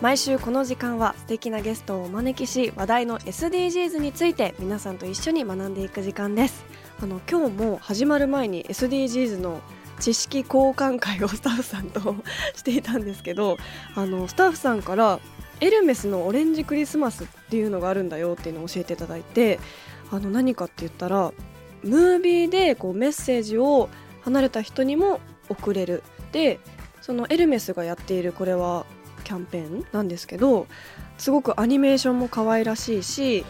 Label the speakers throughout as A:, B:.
A: 毎週この時間は素敵なゲストをお招きし話題の SDGs について皆さんと一緒に学んでいく時間です。あの今日も始まる前に SDGs の知識交換会をスタッフさんとしていたんですけどあのスタッフさんからエルメスのオレンジクリスマスっていうのがあるんだよっていうのを教えていただいてあの何かって言ったらムービーでこうメッセージを離れた人にも送れる。でそのエルメスがやっているこれはキャンペーンなんですけどすごくアニメーションも可愛らしいし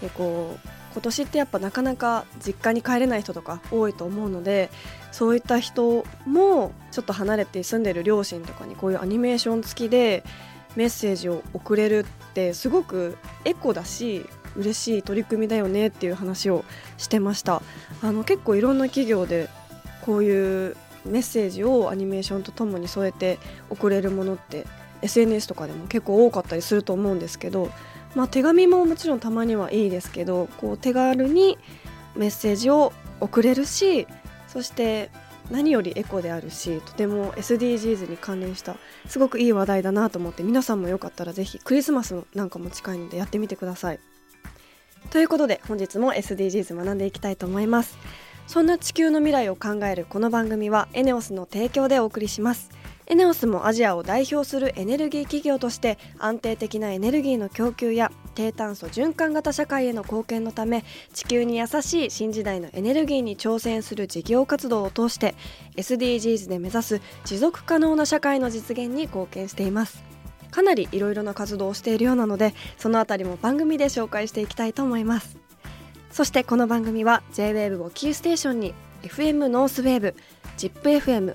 A: でこう今年ってやっぱなかなか実家に帰れない人とか多いと思うのでそういった人もちょっと離れて住んでる両親とかにこういうアニメーション付きでメッセージを送れるってすごくエコだし嬉しい取り組みだよねっていう話をしてました。あの結構いろんな企業でこういうメッセージをアニメーションとともに添えて送れるものって SNS とかでも結構多かったりすると思うんですけど、まあ、手紙ももちろんたまにはいいですけどこう手軽にメッセージを送れるしそして何よりエコであるしとても SDGs に関連したすごくいい話題だなと思って皆さんもよかったらぜひクリスマスなんかも近いのでやってみてください。ということで本日も SDGs 学んでいきたいと思いますそんな地球の未来を考えるこの番組はエネオスの提供でお送りしますエネオスもアジアを代表するエネルギー企業として安定的なエネルギーの供給や低炭素循環型社会への貢献のため地球に優しい新時代のエネルギーに挑戦する事業活動を通して SDGs で目指す持続可能な社会の実現に貢献しています。かなりいろいろな活動をしているようなのでそのあたりも番組で紹介していきたいと思います。そしてこの番組は JWAVE をキーステーションに FM ノースウェーブ ZIPFM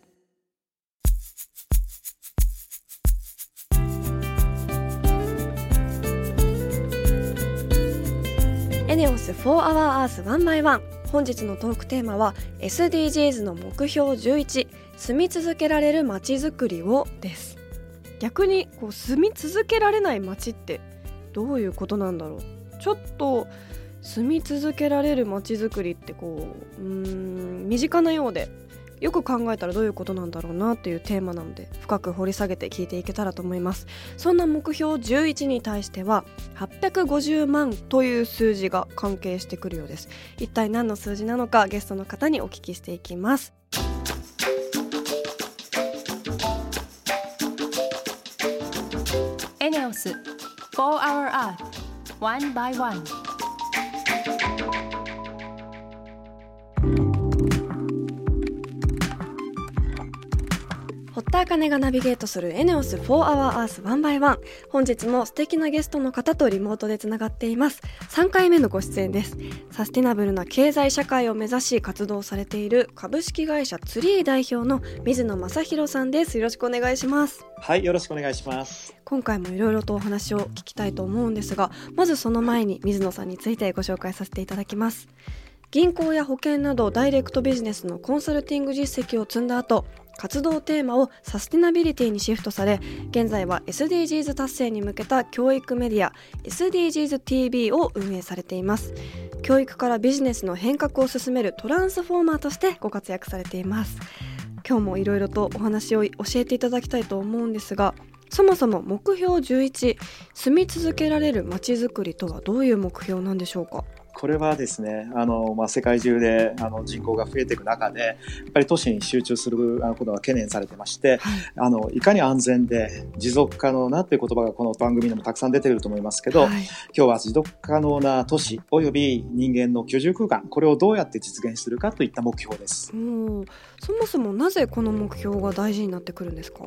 A: エネオス4 Hour Earth 1 by 1本日のトークテーマは SDGs の目標11住み続けられる街づくりをです。逆にこう住み続けられない街ってどういうことなんだろう？ちょっと住み続けられる街づくりってこううーん身近なようでよく考えたらどういうことなんだろうなというテーマなので深く掘り下げて聞いていけたらと思います。そんな目標11に対しては850万という数字が関係してくるようです。一体何の数字なのかゲストの方にお聞きしていきます。
B: エネオス4 Hour Earth 1 by
A: 1茜がナビゲートするエネオス4 Hour Earth 1 by 1本日も素敵なゲストの方とリモートでつながっています。3回目のご出演です。サスティナブルな経済社会を目指し活動されている株式会社ツリー代表の水野正弘さんです。よろしくお願いします。
C: はい、よろしくお願いします。
A: 今回もいろいろとお話を聞きたいと思うんですがまずその前に水野さんについてご紹介させていただきます銀行や保険などダイレクトビジネスのコンサルティング実績を積んだ後活動テーマをサスティナビリティにシフトされ現在は SDGs 達成に向けた教育メディア SDGsTV を運営されています。教育からビジネスの変革を進めるトランスフォーマーとしてご活躍されています。今日もいろいろとお話を教えていただきたいと思うんですがそもそも目標11住み続けられるまちづくりとはどういう目標なんでしょうか？
C: これはですね、あの、まあ、世界中であの人口が増えていく中で、やっぱり都市に集中することが懸念されてまして、はい、あの、いかに安全で持続可能なという言葉がこの番組でもたくさん出てくると思いますけど、はい、今日は持続可能な都市及び人間の居住空間、これをどうやって実現するかといった目標です。
A: そもそもなぜこの目標が大事になってくるんですか？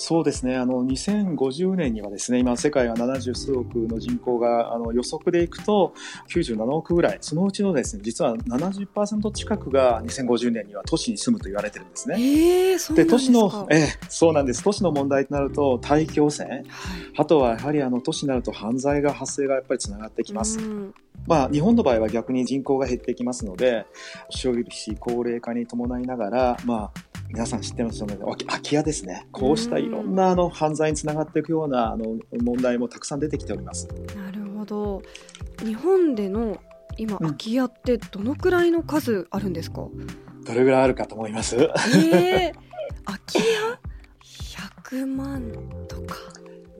C: そうですね。あの、2050年にはですね、今世界は70数億の人口が、あの、予測でいくと97億ぐらい。そのうちのですね、実は70%近くが2050年には都市に住むと言われてるんですね。
A: えー、そうで都
C: 市の、えー、そうなんです。都市の問題となると大気汚染、はい、あとはやはりあの、都市になると犯罪が発生がやっぱりつながってきます。まあ、日本の場合は逆に人口が減ってきますので、少子高齢化に伴いながら、まあ、皆さん知ってますよね。空き家ですね。こうしたいろんなあの犯罪につながっていくようなあの問題もたくさん出てきております。
A: なるほど。日本での今空き家ってどのくらいの数あるんですか、う
C: ん、どれぐらいあるかと思います？
A: えー、空き家？100万とか。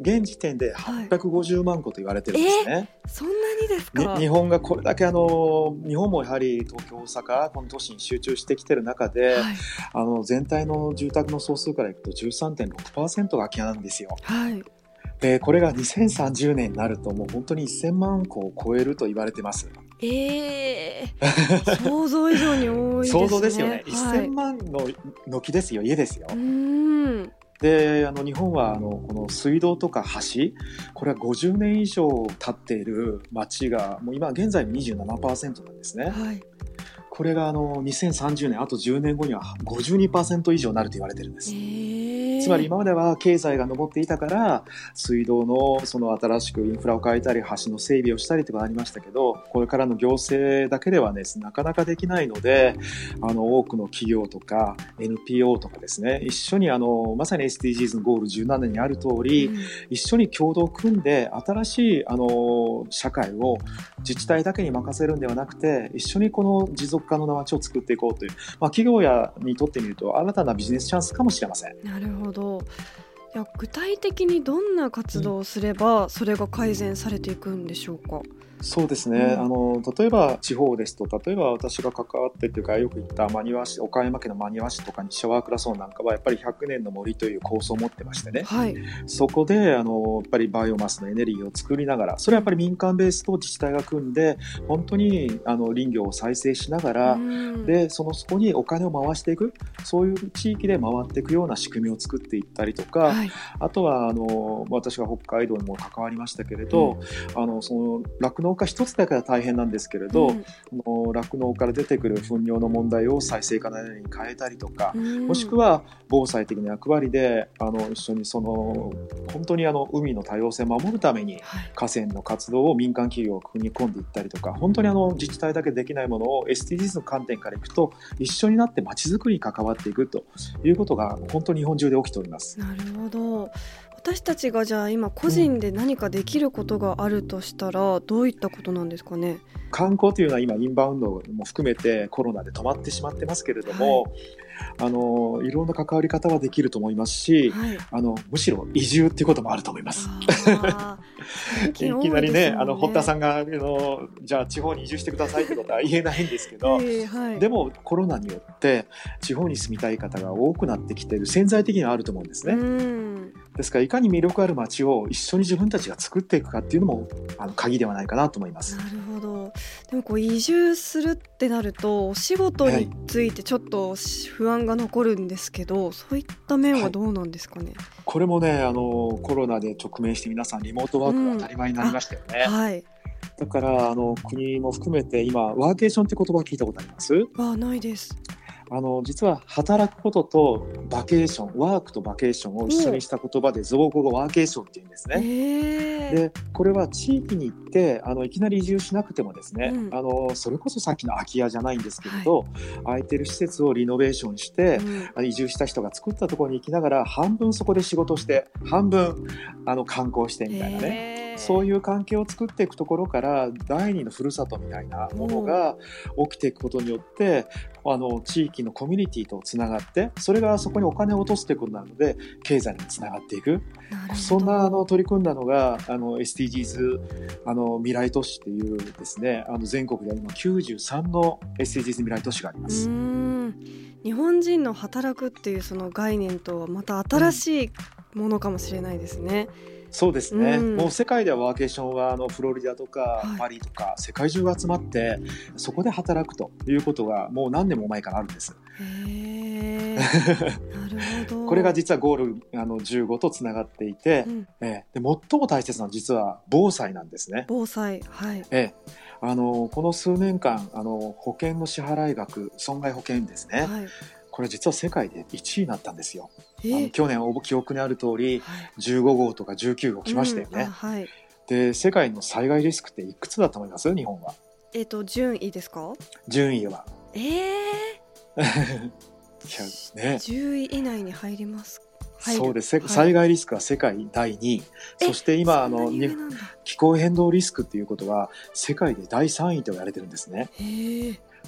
C: 現時点で850万個と言われてるんですね。はい
A: えー、そんなにですか？
C: 日本がこれだけあの日本もやはり東京大阪この都市に集中してきてる中で、はい、あの全体の住宅の総数からいくと13.6%が空き家なんですよ。
A: はい
C: でこれが2030年になるともう本当に1000万個を超えると言われてます。
A: ええー、想像以上に多いですね。
C: 想像ですよね。はい、1000万の軒ですよ、家ですよ。
A: うん
C: であの日本はあのこの水道とか橋これは50年以上経っている町がもう今現在27%なんですね。
A: はい
C: これがあの2030年あと10年後には52%以上になると言われてるんです。つまり今までは経済が上っていたから水道のその新しくインフラを変えたり橋の整備をしたりとかありましたけどこれからの行政だけではね、なかなかできないのであの多くの企業とか NPO とかですね一緒にあのまさに SDGs のゴール17年にある通り、うん、一緒に共同を組んで新しいあの社会を自治体だけに任せるんではなくて一緒にこの持続可能な街を作っていこうという、まあ、企業やにとってみると新たなビジネスチャンスかもしれません。
A: なるほどほどいや具体的にどんな活動をすればそれが改善されていくんでしょうか、
C: そうですね、うん、あの例えば地方ですと例えば私が関わってというかよく言った真庭市岡山県の真庭市とか西ワークラソンなんかはやっぱり100年の森という構想を持ってましてね、
A: はい、
C: そこであのやっぱりバイオマスのエネルギーを作りながらそれはやっぱり民間ベースと自治体が組んで本当にあの林業を再生しながら、うん、でそのそこにお金を回していくそういう地域で回っていくような仕組みを作っていったりとか、はい、あとはあの私が北海道にも関わりましたけれど、うん、あのその酪農家一つだけ大変なんですけれど酪農、うん、から出てくる糞尿の問題を再生可能に変えたりとか、うん、もしくは防災的な役割であの一緒にその本当にあの海の多様性を守るために河川の活動を民間企業を組み込んでいったりとか本当にあの自治体だけできないものを SDGs の観点からいくと一緒になってまちづくりに関わっていくということが本当に日本中で起きております。
A: なるほど私たちがじゃあ今個人で何かできることがあるとしたらどういったことなんですかね？
C: 観光というのは今インバウンドも含めてコロナで止まってしまってますけれども、はい。あのいろんな関わり方はできると思いますし、はい、あのむしろ移住っていうこともあると思います。いきなりね、あの堀田さんがあのじゃあ地方に移住してくださいってことは言えないんですけど、えーはい、でもコロナによって地方に住みたい方が多くなってきてる潜在的にはあると思うんですね。ですからいかに魅力ある街を一緒に自分たちが作っていくかっていうのもあの鍵ではないかなと思います。
A: なる。でもこう移住するってなるとお仕事についてちょっと不安が残るんですけど、はい、そういった面はどうなんですかね？はい、
C: これもねあのコロナで直面して皆さんリモートワークが当たり前になりましたよね。
A: うん、はい。
C: だからあの国も含めて今ワーケーションって言葉聞いたことあります？
A: あないです。
C: あの実は働くこととバケーションワークとバケーションを一緒にした言葉で造語がワーケーションっていうんですね。でこれは地域に行ってあのいきなり移住しなくてもですね、うん、あのそれこそさっきの空き家じゃないんですけれど、はい、空いてる施設をリノベーションして、うん、移住した人が作ったところに行きながら半分そこで仕事して半分あの観光してみたいなね。そういう関係を作っていくところから第二のふるさとみたいなものが起きていくことによってあの地域のコミュニティとつながってそれがそこにお金を落とすということなので経済につながっていくそんなあの取り組んだのがあの SDGs あの未来都市っていうですねあの全国で今93の SDGs 未来都市があります。
A: 日本人の働くっていうその概念とはまた新しいものかもしれないですね。
C: うんそうですね、うん、もう世界ではワーケーションはあのフロリダとかパリとか世界中が集まってそこで働くということがもう何年も前からあるんです。なるほど。これが実はゴールあの15とつながっていて、うん、えで最も大切なのは実は防災なんですね。
A: 防災。はい。
C: えあのこの数年間あの保険の支払い額損害保険ですね、はい。これ実は世界で1位になったんですよ。去年記憶にある通り、はい、15号とか19号来ましたよね。うんはい、で世界の災害リスクっていくつだと思います？日本は。
A: えっ、ー、と順位ですか？
C: 順位は。
A: ええー。ね、10位以内に入ります？
C: そうです、はい、災害リスクは世界第2位そして今あの気候変動リスクっていうことは世界で第3位と言われてるんですね。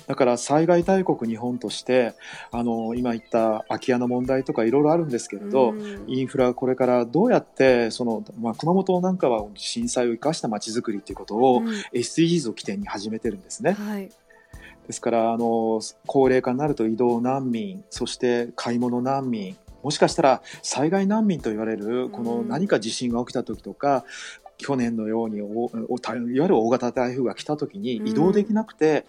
C: だから災害大国日本としてあの今言った空き家の問題とかいろいろあるんですけれど、インフラこれからどうやってその、まあ、熊本なんかは震災を生かしたまちづくりということを、うん、SDGs を起点に始めてるんですね。はい。ですからあの高齢化になると移動難民そして買い物難民もしかしたら災害難民と言われるこの何か地震が起きた時とか、去年のようにおおいわゆる大型台風が来た時に移動できなくて、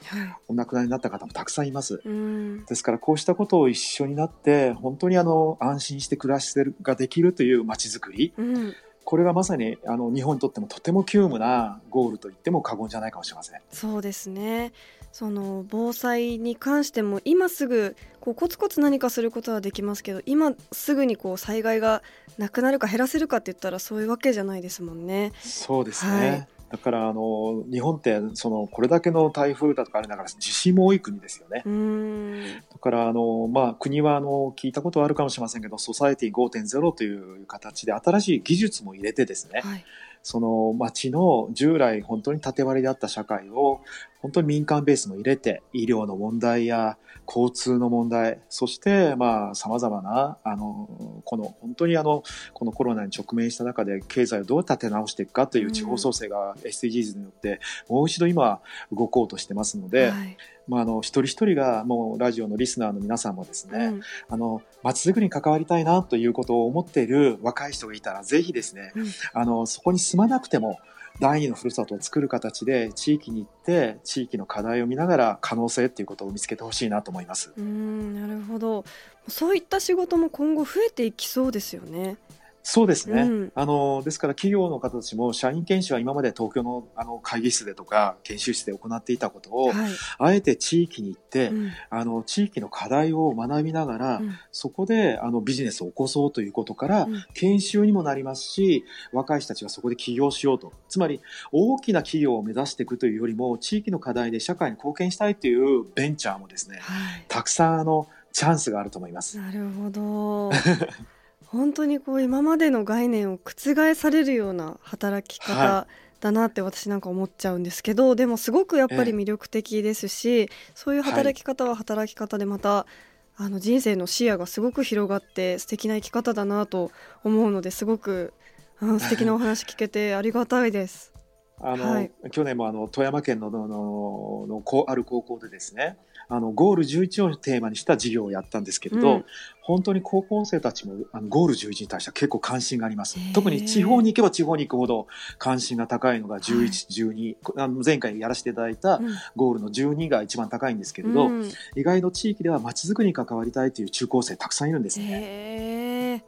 C: お亡くなりになった方もたくさんいます、うん、ですからこうしたことを一緒になって本当にあの安心して暮らしてるができるというまちづくり、うん、これがまさにあの日本にとってもとても急務なゴールと言っても過言じゃないかもしれません。
A: そうですねその防災に関しても今すぐこうコツコツ何かすることはできますけど今すぐにこう災害がなくなるか減らせるかって言ったらそういうわけじゃないですもんね。
C: そうですね、はい。だからあの日本ってそのこれだけの台風だとかありながら地震も多い国ですよね。だからあの、まあ、国はあの聞いたことはあるかもしれませんけどソサエティ5.0という形で新しい技術も入れてですね、はい、その町の従来本当に縦割りであった社会を本当に民間ベースも入れて医療の問題や交通の問題そしてまあ様々なあのこの本当にあのこのコロナに直面した中で経済をどう立て直していくかという地方創生が SDGs によってもう一度今動こうとしてますので、はい。まあ、あの一人一人がもうラジオのリスナーの皆さんもですね、うん、あの街づくりに関わりたいなということを思っている若い人がいたらぜひですね、うん、あのそこに住まなくても第二のふるさとを作る形で地域に行って地域の課題を見ながら可能性っていうことを見つけてほしいなと思います。
A: うんなるほどそういった仕事も今後増えていきそうですよね。
C: そうですね、うん、あのですから企業の方たちも社員研修は今まで東京のあの会議室でとか研修室で行っていたことを、はい、あえて地域に行って、うん、あの地域の課題を学びながら、うん、そこであのビジネスを起こそうということから、研修にもなりますし若い人たちがそこで起業しようと。つまり大きな企業を目指していくというよりも地域の課題で社会に貢献したいというベンチャーもですね、はい、たくさんあのチャンスがあると思います。
A: なるほど 本当にこう今までの概念を覆されるような働き方だなって私なんか思っちゃうんですけど、はい、でもすごくやっぱり魅力的ですし、そういう働き方は働き方でまた、あの人生の視野がすごく広がって素敵な生き方だなと思うのですごく、うん、素敵なお話聞けてありがたいです。
C: あの、はい、去年もあの富山県ののののある高校でですねあのゴール11をテーマにした授業をやったんですけれど、うん、本当に高校生たちもあのゴール11に対しては結構関心があります。特に地方に行けば地方に行くほど関心が高いのが11、はい、12あの前回やらせていただいたゴールの12が一番高いんですけれど、うん、意外と地域ではまちづくりに関わりたいという中高生たくさんいるんですね。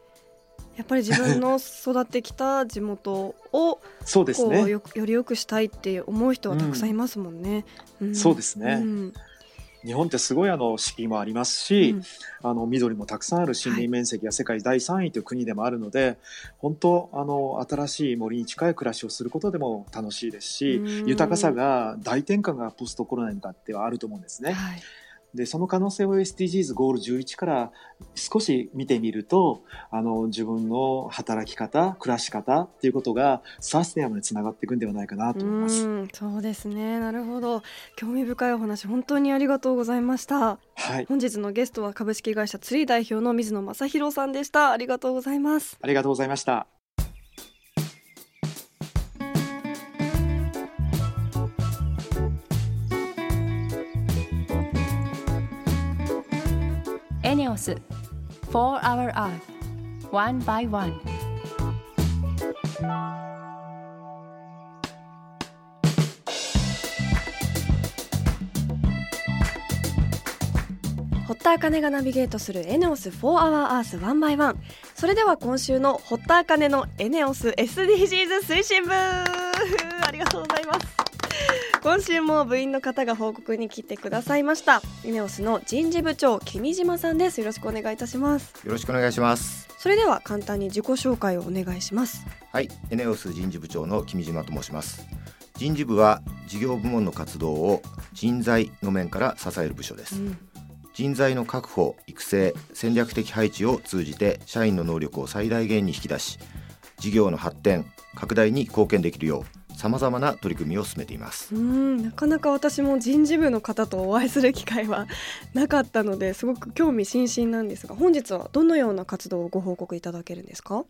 A: やっぱり自分の育ってきた地元を
C: そうですね。
A: より良くしたいって思う人はたくさんいますもんね。
C: うん、そうですね、うん日本ってすごいあの四季もありますし、うん、あの緑もたくさんある森林面積が世界第3位という国でもあるので、はい、本当あの新しい森に近い暮らしをすることでも楽しいですし豊かさが大転換がポストコロナに向かってはあると思うんですね。はいでその可能性を SDGs ゴール11から少し見てみるとあの自分の働き方暮らし方っていうことがサステナブルにつながっていくんではないかなと思います。
A: そうですね。なるほど。興味深いお話本当にありがとうございました。
C: はい。
A: 本日のゲストは株式会社ツリー代表の水野正弘さんでした。ありがとうございます。
C: ありがとうございました
B: エネオス。For Our Earth One by One.
A: 堀田茜がナビゲートするエネオス4 Hour Earth One by One それでは今週の堀田茜のエネオス SDGs 推進部。ありがとうございます。今週も部員の方が報告に来てくださいましたエネオスの人事部長君島さんですよろしくお願いいたします
D: よろしくお願いします。
A: それでは簡単に自己紹介をお願いします
D: はい、エネオス人事部長の君島と申します。人事部は事業部門の活動を人材の面から支える部署です。
A: うん
D: 人材の確保、育成、戦略的配置を通じて社員の能力を最大限に引き出し、事業の発展、拡大に貢献できるよう様々な取り組みを進めています。
A: うんなかなか私も人事部の方とお会いする機会はなかったのですごく興味津々なんですが本日はどのような活動をご報告いただけるんですか？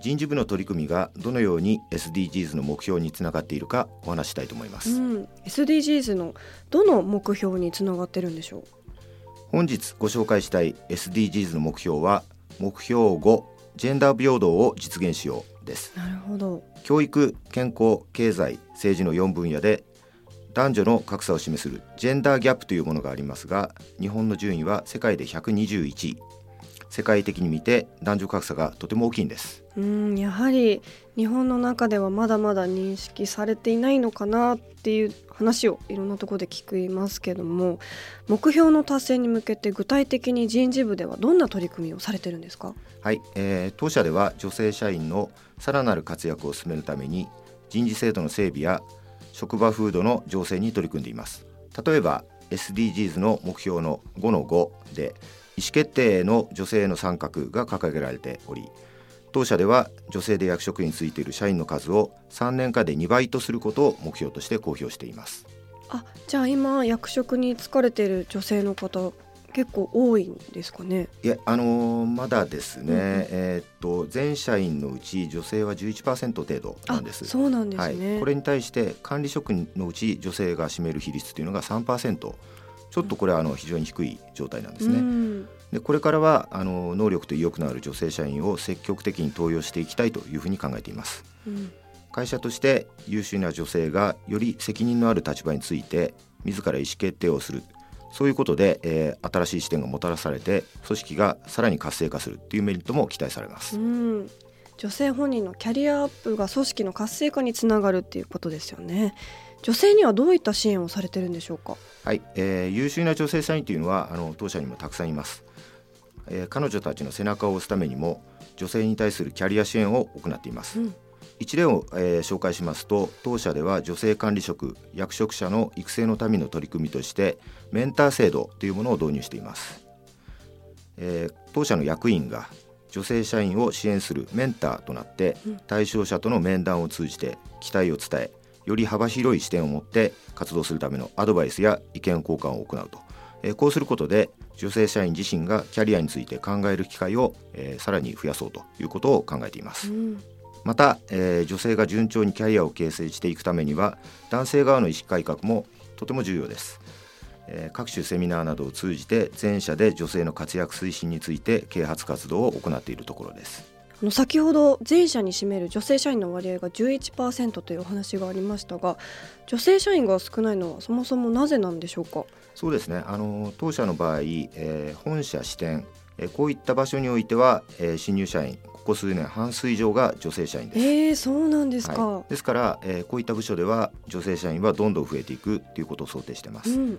D: 人事部の取り組みがどのように SDGs の目標につながっているかお話ししたいと思います。
A: うん SDGs のどの目標につながってるんでしょ
D: 本日ご紹介したい SDGs の目標は目標5ジェンダー平等を実現しようです。
A: うなるほど。
D: 教育健康経済政治の4分野で男女の格差を示するジェンダーギャップというものがありますが日本の順位は世界で121位。世界的に見て男女格差がとても大きいんです
A: うんやはり日本の中ではまだまだ認識されていないのかなっていう話をいろんなところで聞きますけども目標の達成に向けて具体的に人事部ではどんな取り組みをされてるんですか？
D: はい、えー当社では女性社員のさらなる活躍を進めるために人事制度の整備や職場風土の醸成に取り組んでいます。例えば SDGs の目標の5の5で意思決定の女性の参画が掲げられており当社では女性で役職についている社員の数を3年間で2倍とすることを目標として公表しています。
A: あじゃあ今役職に就かれている女性の方結構多いんですかね？
D: いやあのーまだですね、
A: うんうん。
D: えーっと全社員のうち女性は11%程度なんです。
A: あそうなんですね、
D: はい、これに対して管理職のうち女性が占める比率というのが3%ちょっとこれはあの非常に低い状態なんですね。
A: うん
D: でこれからはあの能力と意欲のある女性社員を積極的に登用していきたいというふうに考えています。
A: うん
D: 会社として優秀な女性がより責任のある立場について自ら意思決定をするそういうことで、えー新しい視点がもたらされて組織がさらに活性化するというメリットも期待されます。
A: うん女性本人のキャリアアップが組織の活性化につながるっていうことですよね女性にはどういった支援をされてるんでしょうか？
D: はい、えー優秀な女性社員というのはあの当社にもたくさんいます、えー彼女たちの背中を押すためにも女性に対するキャリア支援を行っています、
A: うん。
D: 一例を、えー紹介しますと当社では女性管理職役職者の育成のための取り組みとしてメンター制度というものを導入しています、えー当社の役員が女性社員を支援するメンターとなって
A: うん。
D: 対象者との面談を通じて期待を伝えより幅広い視点を持って活動するためのアドバイスや意見交換を行うと、えーこうすることで女性社員自身がキャリアについて考える機会を、えーさらに増やそうということを考えています。
A: うん。
D: また、えー女性が順調にキャリアを形成していくためには男性側の意識改革もとても重要です、えー各種セミナーなどを通じて全社で女性の活躍推進について啓発活動を行っているところです。
A: あの先ほど全社に占める女性社員の割合が11%というお話がありましたが女性社員が少ないのはそもそもなぜなんでしょうか？
D: そうですね。あの当社の場合、えー本社支店、えーこういった場所においては、えー新入社員ここ数年半数以上が女性社員です。
A: えー、そうなんですか、
D: はい、ですから、えーこういった部署では女性社員はどんどん増えていくということを想定しています、
A: うん。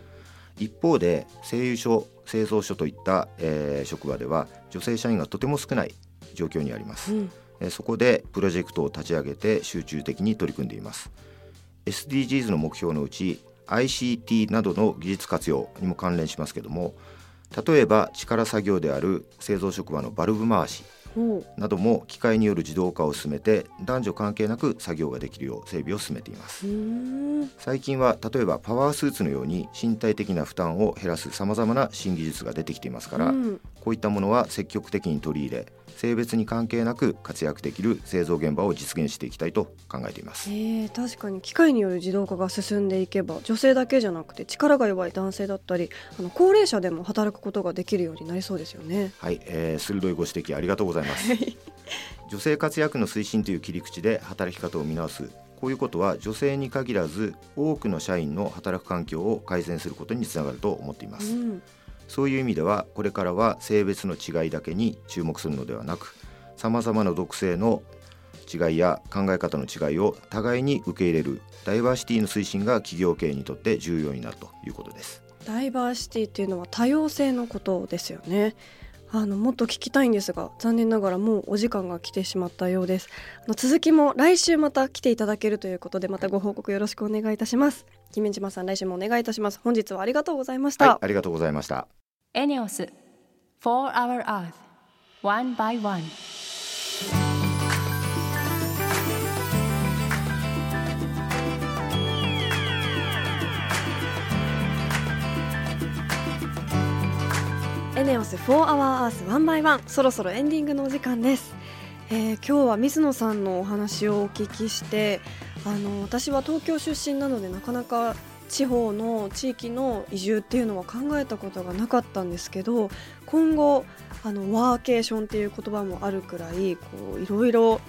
D: 一方で製油所製造所といった、えー職場では女性社員がとても少ない状況にあります、
A: うん。
D: えーそこでプロジェクトを立ち上げて集中的に取り組んでいます。SDGs の目標のうち ICT などの技術活用にも関連しますけども例えば力作業である製造職場のバルブ回しなども機械による自動化を進めて男女関係なく作業ができるよう整備を進めています。最近は例えばパワースーツのように身体的な負担を減らすさまざまな新技術が出てきていますから、うん、こういったものは積極的に取り入れ性別に関係なく活躍できる製造現場を実現していきたいと考えています、
A: えー、確かに機械による自動化が進んでいけば女性だけじゃなくて力が弱い男性だったりあの高齢者でも働くことができるようになりそうですよね。
D: はい、えー、鋭いご指摘ありがとうございます。女性活躍の推進という切り口で働き方を見直す。こういうことは女性に限らず多くの社員の働く環境を改善することにつながると思っています、うんそういう意味ではこれからは性別の違いだけに注目するのではなくさまざまな属性の違いや考え方の違いを互いに受け入れるダイバーシティの推進が企業経営にとって重要になるということです。
A: ダイバーシティっていうのは多様性のことですよね。あのもっと聞きたいんですが残念ながらもうお時間が来てしまったようです。あの続きも来週また来ていただけるということでまたご報告よろしくお願いいたします。君島さん来週もお願いいたします。本日はありがとうございました、
D: はい、ありがとうございましたエネオス For Our Earth One by One.
A: エネオス4 Hour Earth One by One. そろそろエンディングのお時間です、えー、今日は水野さんのお話をお聞きしてあの私は東京出身なのでなかなか地方の地域の移住っていうのは考えたことがなかったんですけど今後あのワーケーションっていう言葉もあるくらいこういろいろ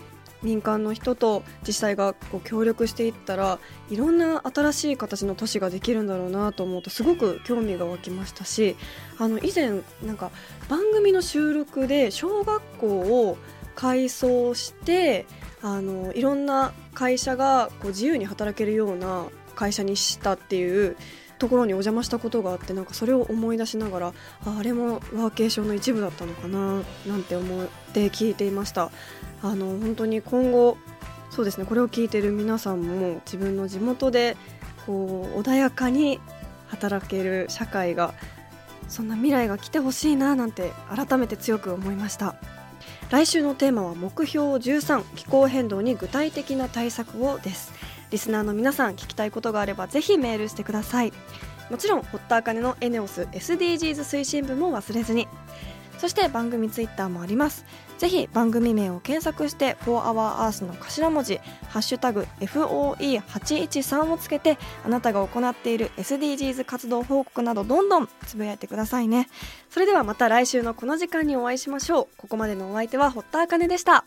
A: 民間の人と自治体がこう協力していったらいろんな新しい形の都市ができるんだろうなと思うとすごく興味が湧きましたしあの以前なんか番組の収録で小学校を改装してあのいろんな会社がこう自由に働けるような会社にしたっていうところにお邪魔したことがあってなんかそれを思い出しながらああれもワーケーションの一部だったのかななんて思って聞いていました。あの本当に今後そうですねこれを聞いてる皆さんも自分の地元でこう穏やかに働ける社会がそんな未来が来てほしいななんて改めて強く思いました。来週のテーマは目標13気候変動に具体的な対策をです。リスナーの皆さん聞きたいことがあればぜひメールしてください。もちろん堀田茜のエネオス SDGs 推進部も忘れずに。そして番組ツイッターもあります。ぜひ番組名を検索して「4HourEarth」の頭文字「ハッシュタグ #FOE813」をつけてあなたが行っている SDGs 活動報告などどんどんつぶやいてくださいね。それではまた来週のこの時間にお会いしましょう。ここまでのお相手は堀田茜でした。